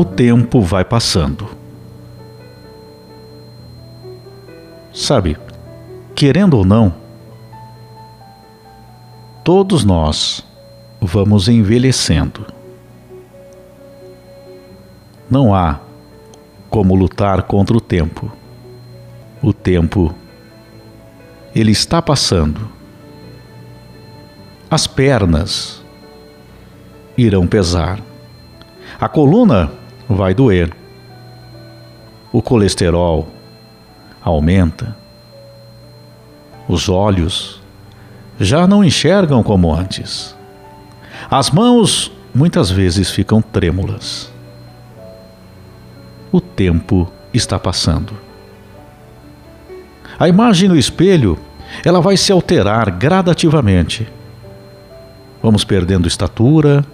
o tempo vai passando. Sabe, querendo ou não, todos nós vamos envelhecendo. Não há como lutar contra o tempo. O tempo, ele está passando. As pernas irão pesar. A coluna vai doer. O colesterol aumenta. Os olhos já não enxergam como antes. As mãos muitas vezes ficam trêmulas. O tempo está passando. A imagem no espelho, ela vai se alterar gradativamente. Vamos perdendo estatura,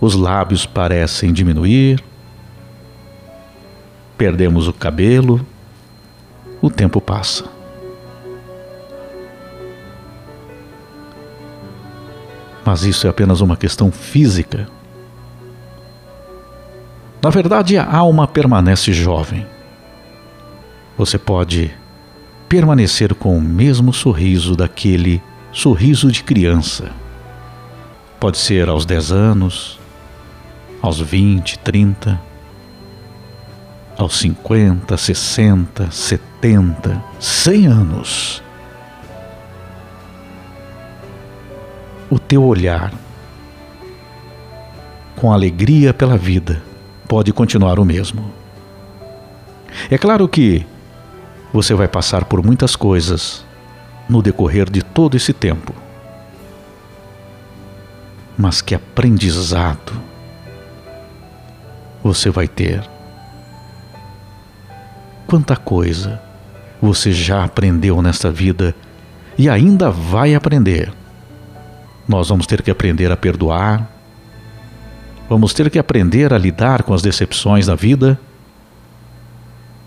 os lábios parecem diminuir, perdemos o cabelo, o tempo passa. Mas isso é apenas uma questão física. Na verdade, a alma permanece jovem. Você pode permanecer com o mesmo sorriso daquele sorriso de criança. Pode ser aos 10 anos, aos 20, 30, aos 50, 60, 70, 100 anos. O teu olhar com alegria pela vida pode continuar o mesmo. É claro que você vai passar por muitas coisas no decorrer de todo esse tempo. Mas que aprendizado você vai ter. Quanta coisa você já aprendeu nesta vida e ainda vai aprender. Nós vamos ter que aprender a perdoar, vamos ter que aprender a lidar com as decepções da vida,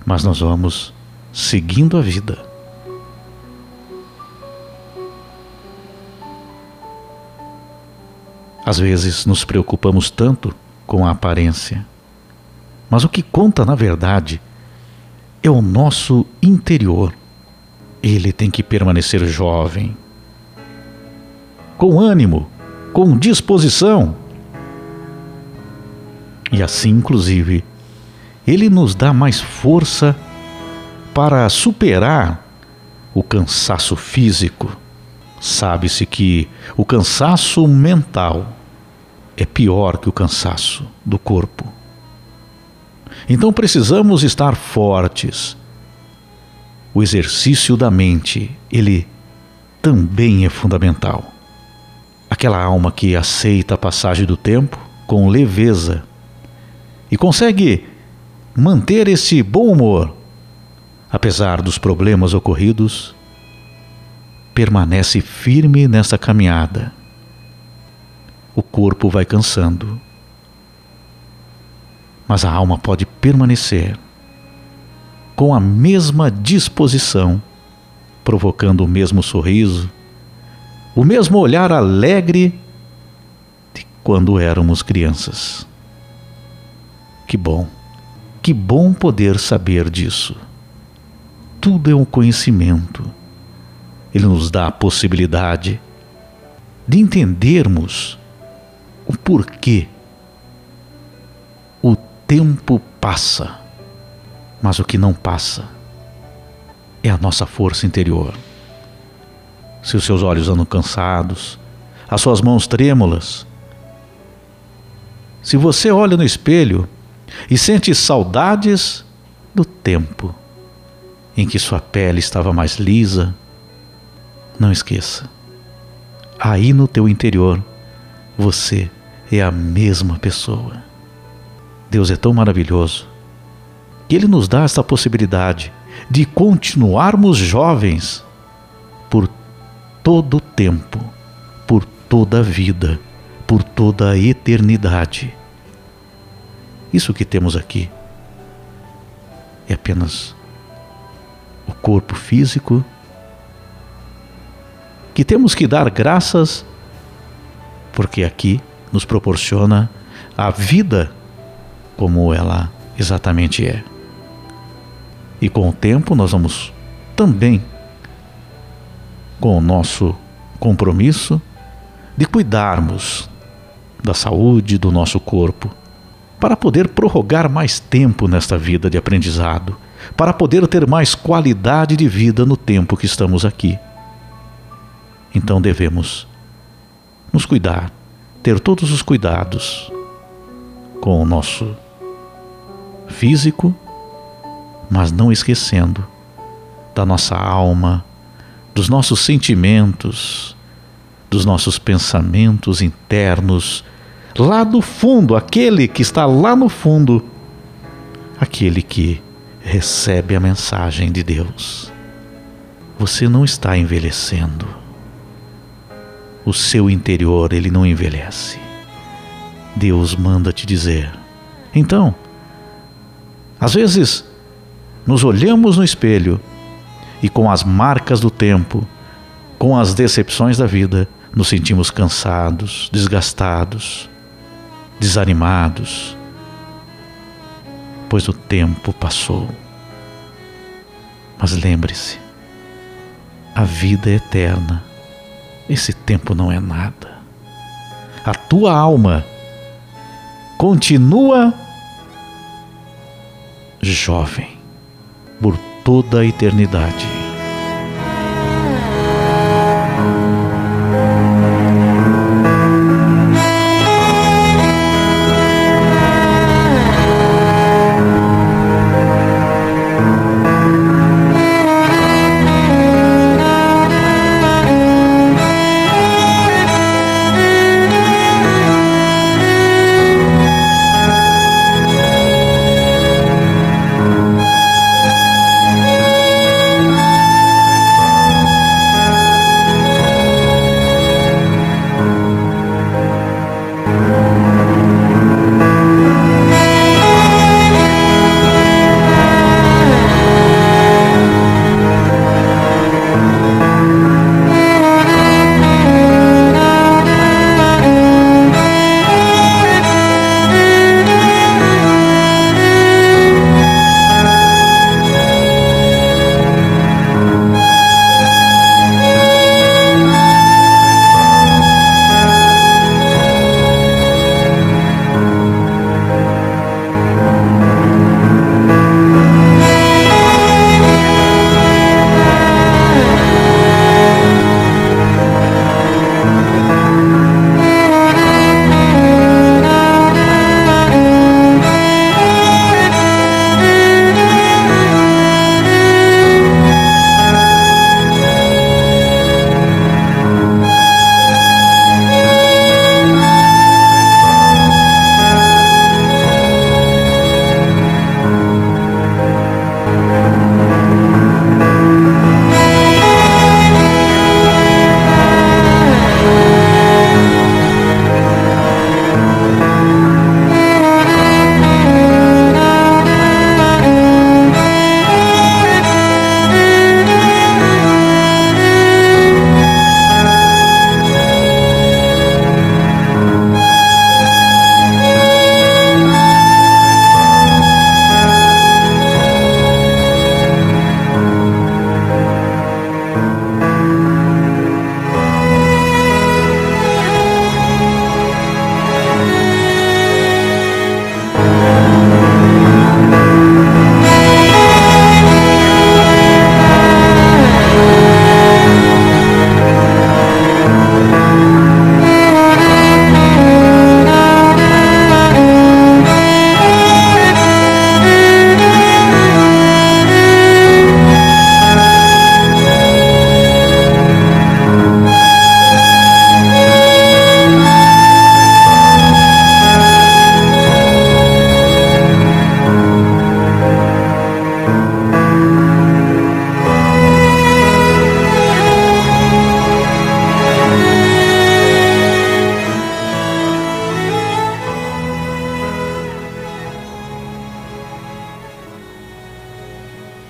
mas nós vamos seguindo a vida. Às vezes nos preocupamos tanto com a aparência mas o que conta, na verdade, é o nosso interior. Ele tem que permanecer jovem, com ânimo, com disposição. E assim, inclusive, ele nos dá mais força para superar o cansaço físico. Sabe-se que o cansaço mental é pior que o cansaço do corpo. Então precisamos estar fortes. O exercício da mente, ele também é fundamental. Aquela alma que aceita a passagem do tempo com leveza e consegue manter esse bom humor, apesar dos problemas ocorridos, permanece firme nessa caminhada. O corpo vai cansando, mas a alma pode permanecer com a mesma disposição, provocando o mesmo sorriso, o mesmo olhar alegre de quando éramos crianças. Que bom, que bom poder saber disso. Tudo é um conhecimento. Ele nos dá a possibilidade de entendermos o porquê tempo passa, mas o que não passa é a nossa força interior. Se os seus olhos andam cansados, as suas mãos trêmulas, se você olha no espelho e sente saudades do tempo em que sua pele estava mais lisa, não esqueça. Aí no teu interior, você é a mesma pessoa. Deus é tão maravilhoso que Ele nos dá esta possibilidade de continuarmos jovens por todo o tempo, por toda a vida, por toda a eternidade. Isso que temos aqui é apenas o corpo físico que temos que dar graças porque aqui nos proporciona a vida como ela exatamente é. E com o tempo nós vamos também, com o nosso compromisso, de cuidarmos da saúde do nosso corpo, para poder prorrogar mais tempo nesta vida de aprendizado, para poder ter mais qualidade de vida no tempo que estamos aqui. Então devemos nos cuidar, ter todos os cuidados com o nosso físico, mas não esquecendo da nossa alma, dos nossos sentimentos, dos nossos pensamentos internos, lá do fundo, aquele que está lá no fundo, aquele que recebe a mensagem de Deus. Você não está envelhecendo. O seu interior, ele não envelhece. Deus manda te dizer. Então, às vezes, nos olhamos no espelho e com as marcas do tempo, com as decepções da vida, nos sentimos cansados, desgastados, desanimados, pois o tempo passou. Mas lembre-se, a vida é eterna, esse tempo não é nada. A tua alma continua jovem por toda a eternidade.